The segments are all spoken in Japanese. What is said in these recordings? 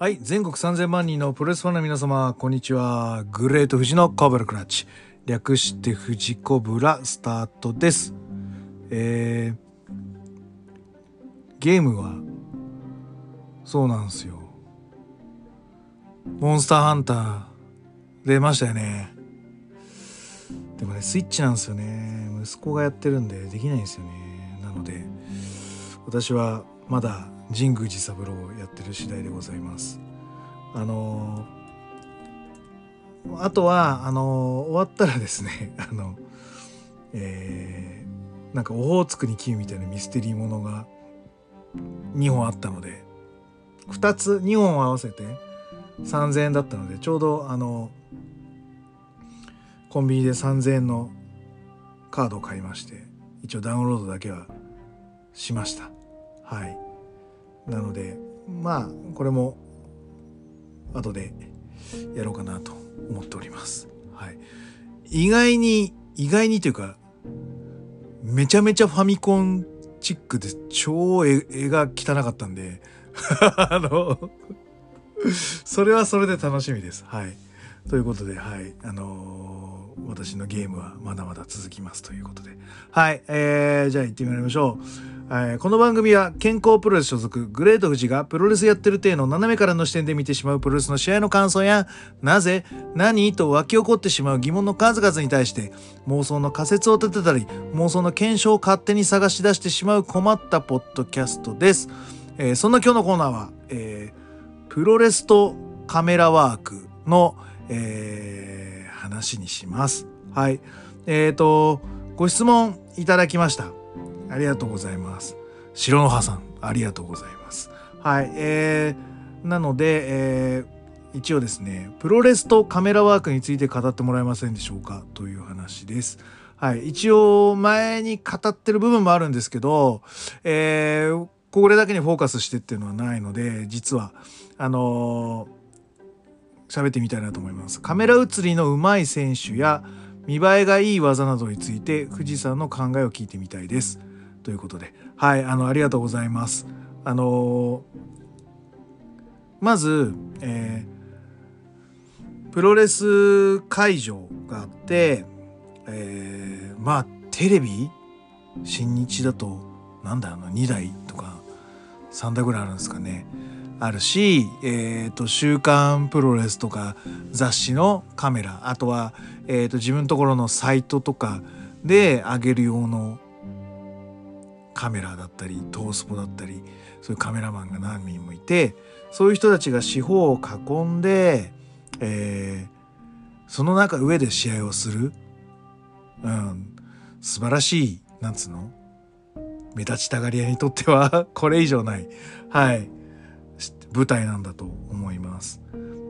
はい、全国3000万人のプロレスファンの皆様、こんにちは。グレート富士のコブラクラッチ。略して富士コブラスタートです。えー、ゲームは、そうなんですよ。モンスターハンター、出ましたよね。でもね、スイッチなんですよね。息子がやってるんでできないんですよね。なので、私はまだ神宮寺三郎をやってる次第でございます。あのーあとはあのー終わったらですね あのえーなんかオホーツクにキーみたいなミステリーものが2本あったので2つ2本合わせて3,000円だったのでちょうどあのコンビニで3,000円のカードを買いまして一応ダウンロードだけはしましたはいなのでまあこれも後でやろうかなと思っております。はい。意外に意外にというかめちゃめちゃファミコンチックで超絵が汚かったんで あのそれはそれで楽しみです。はい。ということではい。あのー私のゲームはまだまだ続きますということで。はい。えー、じゃあ行ってみましょう。えーこの番組は健康プロレス所属グレート富士がプロレスやってる体の斜めからの視点で見てしまうプロレスの試合の感想やなぜ何と湧き起こってしまう疑問の数々に対して妄想の仮説を立てたり妄想の検証を勝手に探し出してしまう困ったポッドキャストです、えーそんな今日のコーナーは、えープロレスとカメラワークの、えー話にしますはいえっ、とご質問いただきましたありがとうございます。白の葉さん、ありがとうございます。はい、えー、なので、えー一応ですね、プロレスとカメラワークについて語ってもらえませんでしょうか？という話です。はい、一応前に語ってる部分もあるんですけど、えーこれだけにフォーカスしてっていうのはないので、実は、あのー喋ってみたいなと思います。カメラ映りの上手い選手や見栄えがいい技などについて富士山の考えを聞いてみたいです。ということで、はい、あの、ありがとうございます。あのまず、えープロレス会場があって、えーまあ、テレビ？新日だと、なんだろうな、2台とか3台ぐらいあるんですかね。あるし、えっ、と、週刊プロレスとか雑誌のカメラ、あとは、えっ、と、自分のところのサイトとかで上げる用のカメラだったり、トースポだったり、そういうカメラマンが何人もいて、そういう人たちが四方を囲んで、えーその中上で試合をする、うん、素晴らしい、なんつうの？目立ちたがり屋にとっては これ以上ない、はい、舞台なんだと思います。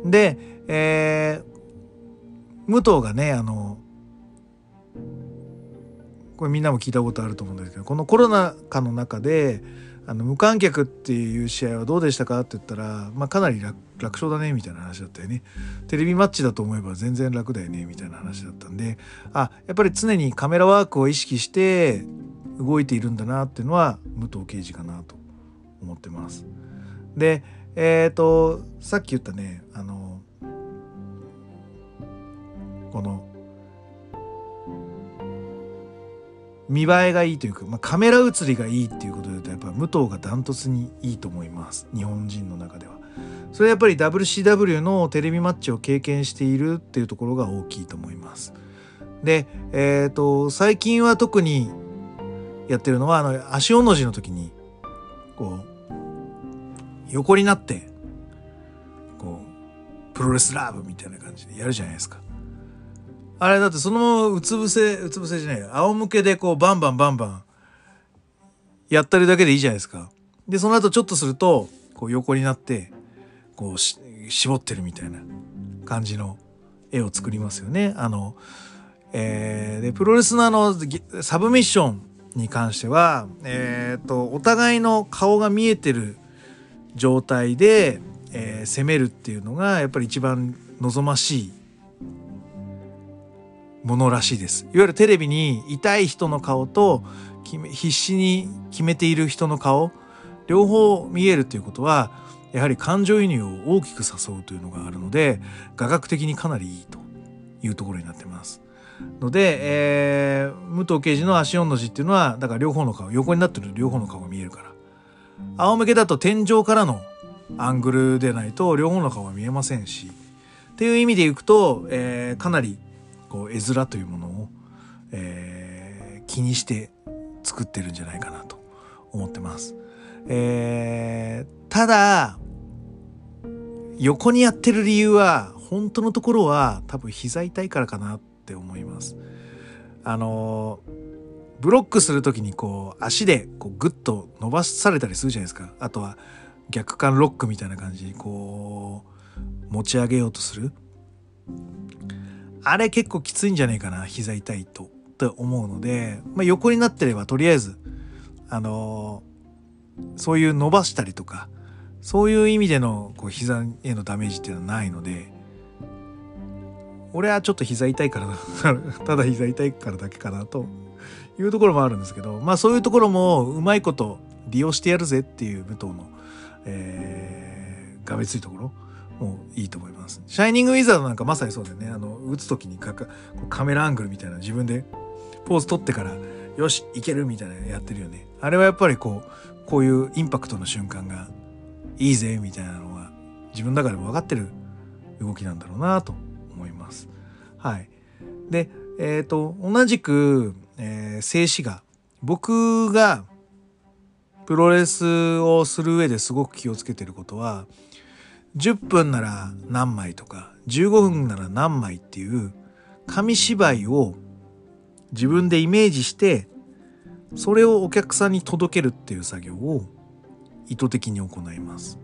で、えー武藤がね、あの、これみんなも聞いたことあると思うんですけど、このコロナ禍の中で、あの無観客っていう試合はどうでしたかって言ったら、まあ、かなり楽勝だねみたいな話だったよねテレビマッチだと思えば全然楽だよねみたいな話だったんであやっぱり常にカメラワークを意識して動いているんだなっていうのは武藤敬司かなと思ってますでえっ、とさっき言ったねあのこの見栄えがいいというか、まあ、カメラ映りがいいっていうことで言うとやっぱ武藤がダントツにいいと思います日本人の中では。それはやっぱり WCW のテレビマッチを経験しているっていうところが大きいと思います。で、えっ、と最近は特にやってるのはあの足尾の字の時にこう横になってこうプロレスラーブみたいな感じでやるじゃないですか。あれだってそのままうつ伏せうつ伏せじゃない仰向けでこうバンバンバンバンやったりだけでいいじゃないですか。でその後ちょっとするとこう横になってこう絞ってるみたいな感じの絵を作りますよね。あのえーでプロレスのあのサブミッションに関しては、えー、とお互いの顔が見えてる状態で、えー攻めるっていうのがやっぱり一番望ましいものらしいです。いわゆるテレビに痛い人の顔と必死に決めている人の顔両方見えるということはやはり感情移入を大きく誘うというのがあるので画学的にかなりいいというところになってます。ので、えー、武藤刑事の足4の字っていうのはだから両方の顔横になってる両方の顔が見えるから仰向けだと天井からのアングルでないと両方の顔は見えませんしっていう意味でいくと、えー、かなりこう絵面というものを、えー、気にして作ってるんじゃないかなと思ってます。えー、ただ横にやってる理由は本当のところは多分膝痛いからかなって思います。あのブロックする時にこう足でこうグッと伸ばされたりするじゃないですか。あとは逆間ロックみたいな感じにこう持ち上げようとする。あれ結構きついんじゃないかな膝痛いとって思うので、まあ、横になってればとりあえずあのそういう伸ばしたりとかそういう意味でのこう膝へのダメージっていうのはないので俺はちょっと膝痛いから ただ膝痛いからだけかなというところもあるんですけどまあそういうところもうまいこと利用してやるぜっていう武藤の、えー、がめついところもいいと思います。シャイニングウィザードなんかまさにそうだよね。あの、打つ時にカカメラアングルみたいな自分でポーズ取ってから、よし、いけるみたいなやってるよね。あれはやっぱりこう、こういうインパクトの瞬間がいいぜみたいなのが自分の中でも分かってる動きなんだろうなと思います。はい。で、えっ、ー、と、同じく、えー、静止画。僕がプロレスをする上ですごく気をつけてることは、10分なら何枚とか15分なら何枚っていう紙芝居を自分でイメージしてそれをお客さんに届けるっていう作業を意図的に行います。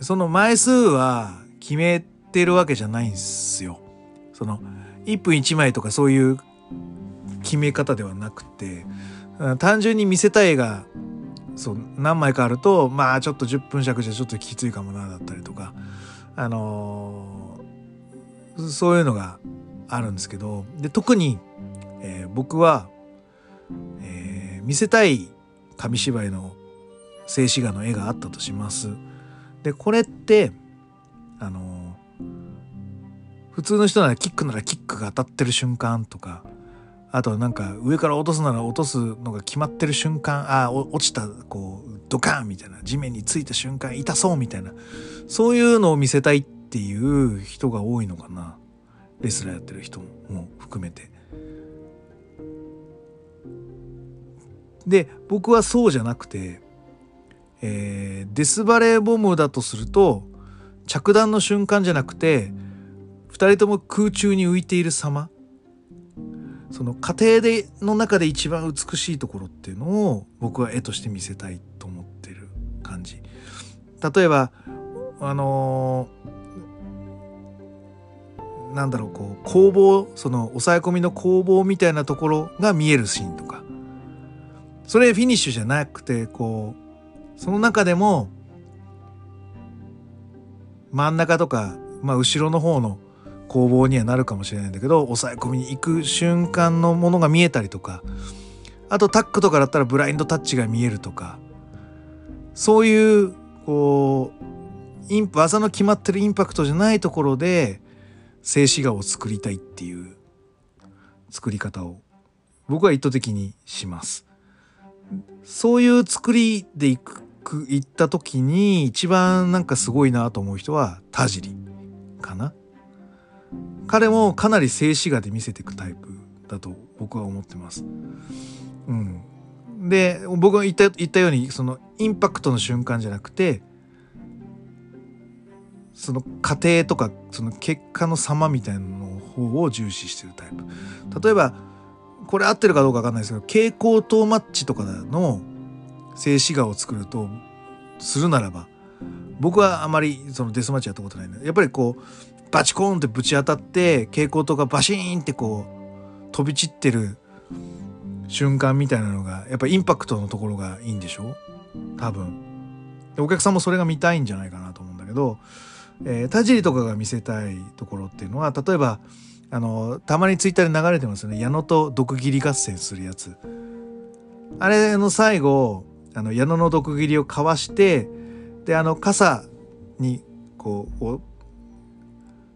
その枚数は決めてるわけじゃないんですよ。その1分1枚とかそういう決め方ではなくて単純に見せたい絵がそう何枚かあるとまあちょっと10分尺じゃちょっときついかもなだったりとかあのー、そういうのがあるんですけどで特に、えー、僕は、えー、見せたい紙芝居の静止画の絵があったとします。でこれってあの普通の人ならキックならキックが当たってる瞬間とかあとなんか上から落とすなら落とすのが決まってる瞬間ああ落ちたこうドカンみたいな地面についた瞬間痛そうみたいなそういうのを見せたいっていう人が多いのかなレスラーやってる人も含めて。で僕はそうじゃなくて、えー、デスバレーボムだとすると着弾の瞬間じゃなくて2人とも空中に浮いている様その家庭での中で一番美しいところっていうのを僕は絵として見せたいと思ってる感じ。例えばあのー、なんだろうこう工房その抑え込みの工房みたいなところが見えるシーンとかそれフィニッシュじゃなくてこうその中でも真ん中とか、まあ、後ろの方の攻防にはなるかもしれないんだけど抑え込みに行く瞬間のものが見えたりとかあとタックとかだったらブラインドタッチが見えるとかそういうこうイン技の決まってるインパクトじゃないところで静止画を作りたいっていう作り方を僕は意図的にします。そういう作りでいく行った時に一番なんかすごいなと思う人は田尻かな。彼もかなり静止画で見せていくタイプだと僕は思ってます。うん、で僕が言った言ったようにそのインパクトの瞬間じゃなくてその過程とかその結果の様みたいなの方を重視してるタイプ。例えばこれ合ってるかどうか分かんないですけど蛍光灯マッチとかの静止画を作るとするならば僕はあまりそのデスマッチやったことないのでやっぱりこうバチコーンってぶち当たって蛍光灯がバシーンってこう飛び散ってる瞬間みたいなのがやっぱインパクトのところがいいんでしょ？多分。でお客さんもそれが見たいんじゃないかなと思うんだけど、えー、田尻とかが見せたいところっていうのは例えばあのたまにツイッターで流れてますよね。矢野と毒斬り合戦するやつ。あれの最後あの矢野の毒斬りをかわしてであの傘にこう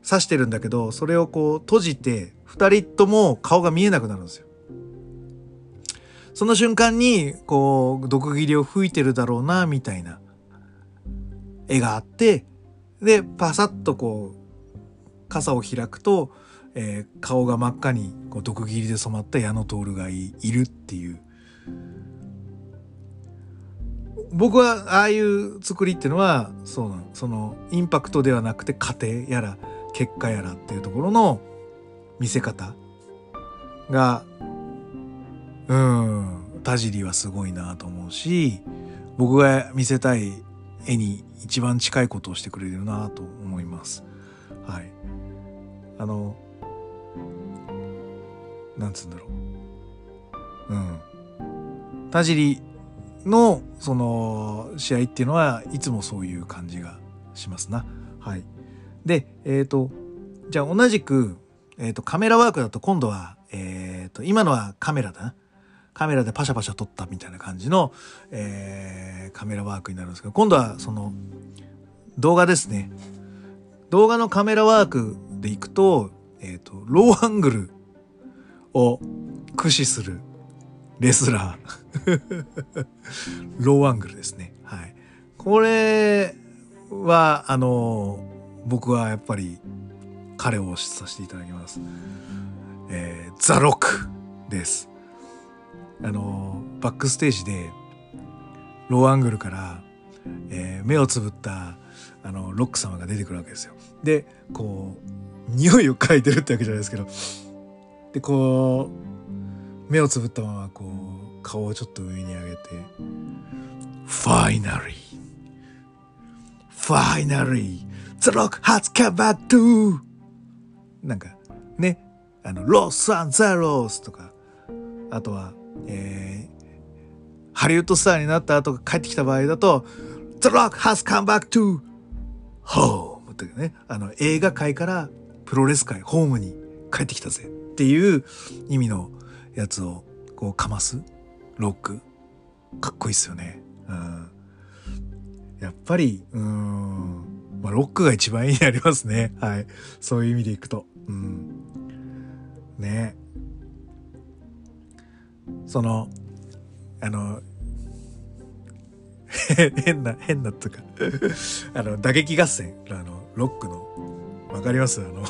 刺してるんだけどそれをこう閉じて2人とも顔が見えなくなるんですよ。その瞬間にこう毒斬りを吹いてるだろうなみたいな絵があってでパサッとこう傘を開くと、えー、顔が真っ赤にこう毒斬りで染まった矢野徹がいるっていう僕はああいう作りっていうのはそうなのそのインパクトではなくて過程やら結果やらっていうところの見せ方がうん田尻はすごいなと思うし僕が見せたい絵に一番近いことをしてくれるなと思います。はい。あの、なんつうんだろう。うん。田尻のその試合っていうのはいつもそういう感じがしますな。はい。で、えっ、ー、と、じゃあ同じく、えっ、ー、と、カメラワークだと今度は、えっ、ー、と、今のはカメラだな。カメラでパシャパシャ撮ったみたいな感じの、えー、カメラワークになるんですけど、今度はその動画ですね。動画のカメラワークでいくと、えっ、と、ローアングルを駆使するレスラー ローアングルですね。はい。これは、あの、僕はやっぱり彼を推しさせていただきます。えー、ザ・ロックです。あの、バックステージで、ローアングルから、えー、目をつぶったあのロック様が出てくるわけですよ。でこう匂いを嗅いでるってわけじゃないですけどでこう目をつぶったままこう顔をちょっと上に上げて「Finally! Finally! The Rock has come back to!」なんかねあの「ロサンゼルス」とかあとはえー、ハリウッドスターになった後帰ってきた場合だと「The Rock has come back to ホームというね、あの映画界からプロレス界、ホームに帰ってきたぜっていう意味のやつをこうかますロック。かっこいいっすよね。うん、やっぱり、うん、まあ、ロックが一番いいにありますね。はい。そういう意味でいくと。うん。ね。その、あの、変な、変なとか あの、打撃合戦、あの、ロックの、わかります？あの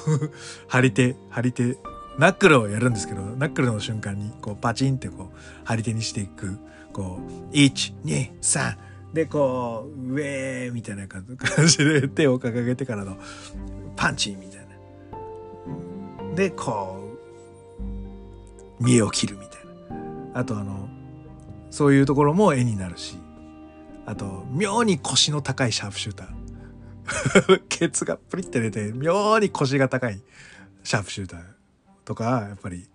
張り手、張り手、ナックルをやるんですけど、ナックルの瞬間に、こう、パチンってこう、張り手にしていく、こう、1、2、3、で、こう、上みたいな感じで手を掲げてからの、パンチみたいな。で、こう、見栄を切るみたいな。あとあの、そういうところも絵になるし、あと妙に腰の高いシャープシューター ケツがプリって出て妙に腰が高いシャープシューターとかやっぱり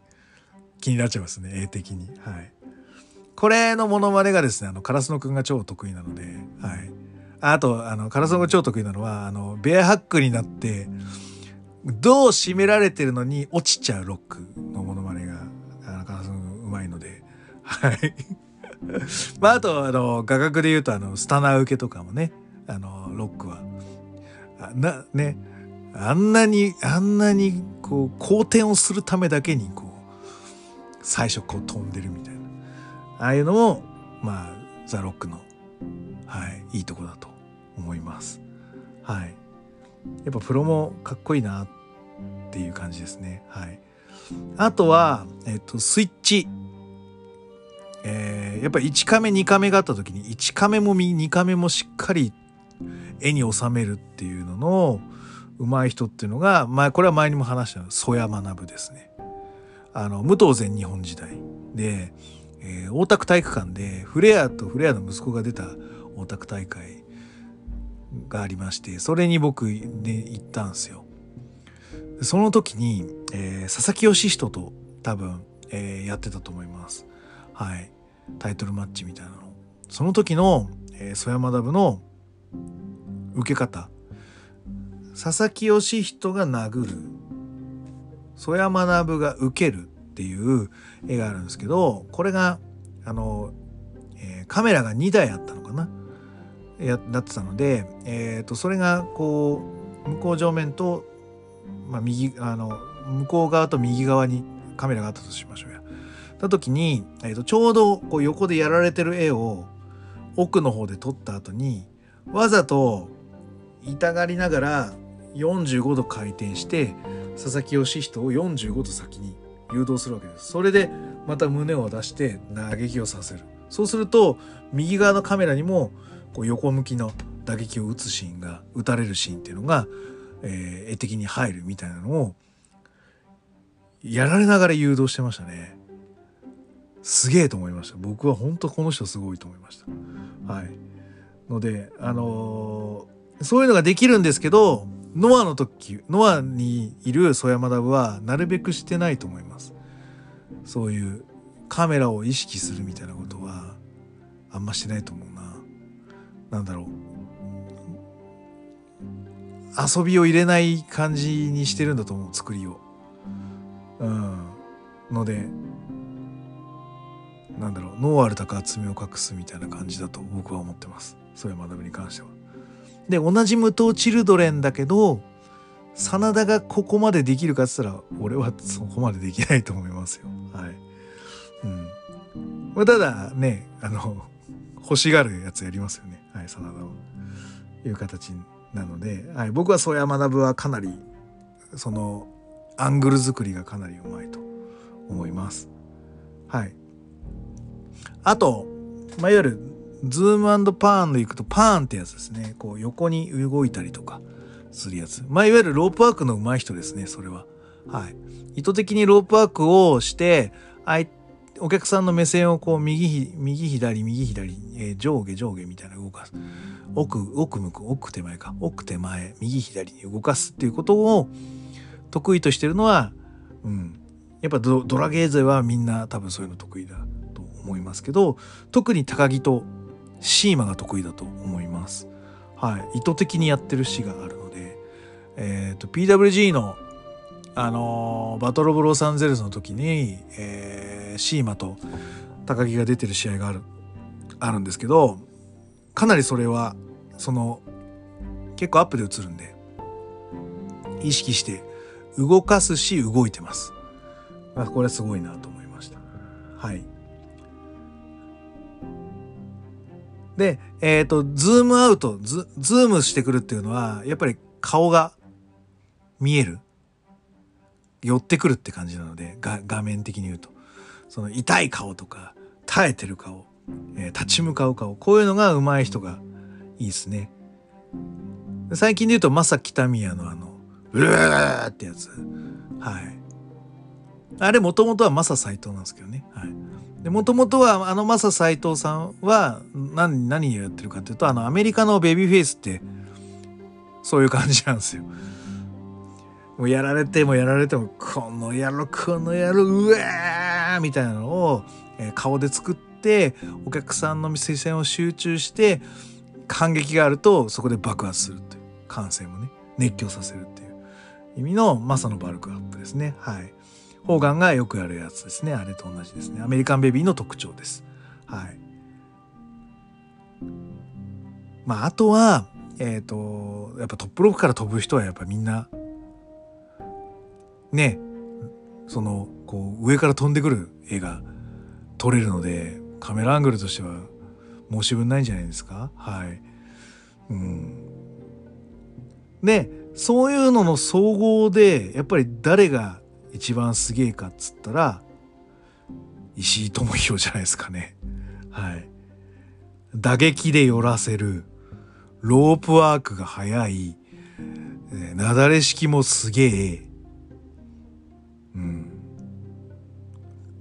気になっちゃいますね絵的にはいこれのモノマネがですねあのカラスノくんが超得意なのではい。あとあのカラスノが超得意なのはあのベアハックになってどう締められてるのに落ちちゃうロックのモノマネがあのカラスノうまいのではい。まああとあの画角で言うとあのスタナー受けとかもねあのロックはなねあんなにあんなにこう好転をするためだけにこう最初こう飛んでるみたいなああいうのもまあザ・ロックのはいいいとこだと思います。はい。やっぱプロもかっこいいなっていう感じですね。はい。あとはえっとスイッチ。えー、やっぱ1カメ2カメがあった時に1カメも2カメもしっかり絵に収めるっていうのの上手い人っていうのが前これは前にも話したの曽谷学ですね。あの武藤全日本時代で、えー、大田区体育館でフレアとフレアの息子が出た大田区大会がありましてそれに僕ね行ったんですよ。その時に、えー、佐々木義人と多分、えー、やってたと思います。はい。タイトルマッチみたいなの。その時の、えー、曽山ダブの受け方。佐々木義人が殴る。曽山学が受けるっていう絵があるんですけど、これが、あの、えー、カメラが2台あったのかな？やなってたので、えー、とそれがこう向こう上面と、まあ、右あの向こう側と右側にカメラがあったとしましょうや。た時に、えー、とちょうどこう横でやられてる絵を奥の方で撮った後にわざと痛がりながら45度回転して佐々木義人を45度先に誘導するわけです。それでまた胸を出して打撃をさせる。そうすると右側のカメラにもこう横向きの打撃を打つシーンが打たれるシーンっていうのが、えー、絵的に入るみたいなのをやられながら誘導してましたね。すげえと思いました。僕は本当この人すごいと思いました。はい。ので、あのー、そういうのができるんですけど、ノアの時、ノアにいる曽山田はなるべくしてないと思います。そういうカメラを意識するみたいなことはあんましてないと思うな。なんだろう。遊びを入れない感じにしてるんだと思う、作りを。うん。ので、なんだろう、ノーアルタか爪を隠すみたいな感じだと僕は思ってます。そういう学びに関しては。で、同じ無糖チルドレンだけど、真田がここまでできるかっつったら、俺はそこまでできないと思いますよ。はい。うん。まあ、ただね、あの、欲しがるやつやりますよね。はい、真田は。いう形なので、はい、僕は曽山学はかなり、その、アングル作りがかなりうまいと思います。はい。あと、まあ、いわゆるズームパーンでいくとパーンってやつですね。こう横に動いたりとかするやつ。まあいわゆるロープワークの上手い人ですね、それは。はい。意図的にロープワークをして、あいお客さんの目線をこう右、右左、右左、えー、上下上下みたいな動かす。奥、奥向く、奥手前か。奥手前、右左に動かすっていうことを得意としてるのは、うん。やっぱドラゲー勢はみんな多分そういうの得意だと思いますけど、特に高木とシーマが得意だと思います。はい。意図的にやってる詩があるので、えっ、ー、と、PWG の、あのー、バトル・オブ・ロサンゼルスの時に、えー、シーマと高木が出てる試合がある、あるんですけど、かなりそれは、その、結構アップで映るんで、意識して動かすし動いてます。これはすごいなと思いました。はい。で、えっ、ー、と、ズームアウトズ、ズームしてくるっていうのは、やっぱり顔が見える。寄ってくるって感じなので、画面的に言うと。その痛い顔とか、耐えてる顔、えー、立ち向かう顔、こういうのが上手い人がいいですね。最近で言うと、マサ北宮のあの、うーってやつ。はい。あれもともとはマサ斎藤なんですけどね。はい。で、もともとは、あのマサ斎藤さんは、何、何をやってるかっていうと、あの、アメリカのベビーフェイスって、そういう感じなんですよ。もうやられてもやられても、この野郎、この野郎、うわーみたいなのを、え、顔で作って、お客さんの視線を集中して、感激があると、そこで爆発するという。感性もね、熱狂させるっていう意味のマサのバルクアップですね。はい。ホーガンがよくやるやつですね。あれと同じですね。アメリカンベビーの特徴です。はい。まあ、あとは、えっ、ー、と、やっぱトップロックから飛ぶ人はやっぱみんな、ね、その、こう、上から飛んでくる絵が撮れるので、カメラアングルとしては申し分ないんじゃないですかはい。うん。で、そういうのの総合で、やっぱり誰が一番すげえかっつったら、石井智弘じゃないですかね。はい。打撃で寄らせる、ロープワークが速い、えなだれ式もすげえ、うん。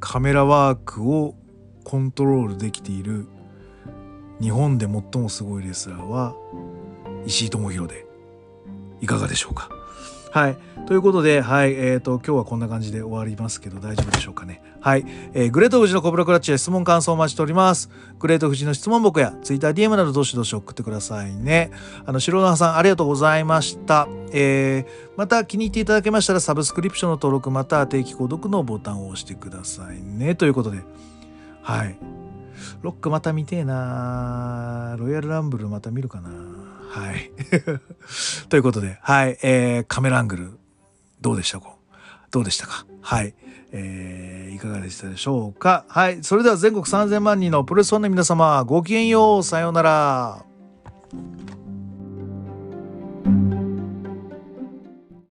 カメラワークをコントロールできている日本で最もすごいレスラーは石井智弘でいかがでしょうか？はい。ということで、はい。えっ、ー、と、今日はこんな感じで終わりますけど、大丈夫でしょうかね。はい。えー、グレート富士のコブラクラッチへ質問感想をお待ちしております。グレート富士の質問僕や TwitterDM などどしどし送ってくださいね。あの、白縄さんありがとうございました。えー、また気に入っていただけましたらサブスクリプションの登録また定期購読のボタンを押してくださいね。ということで、はい。ロックまた見てえなロイヤルランブルまた見るかなはい。ということで、はい、えー、カメラアングル、どうでしたか？どうでしたか？はい。えー、いかがでしたでしょうか？はい。それでは全国3000万人のプロレスファンの皆様、ごきげんよう。さようなら。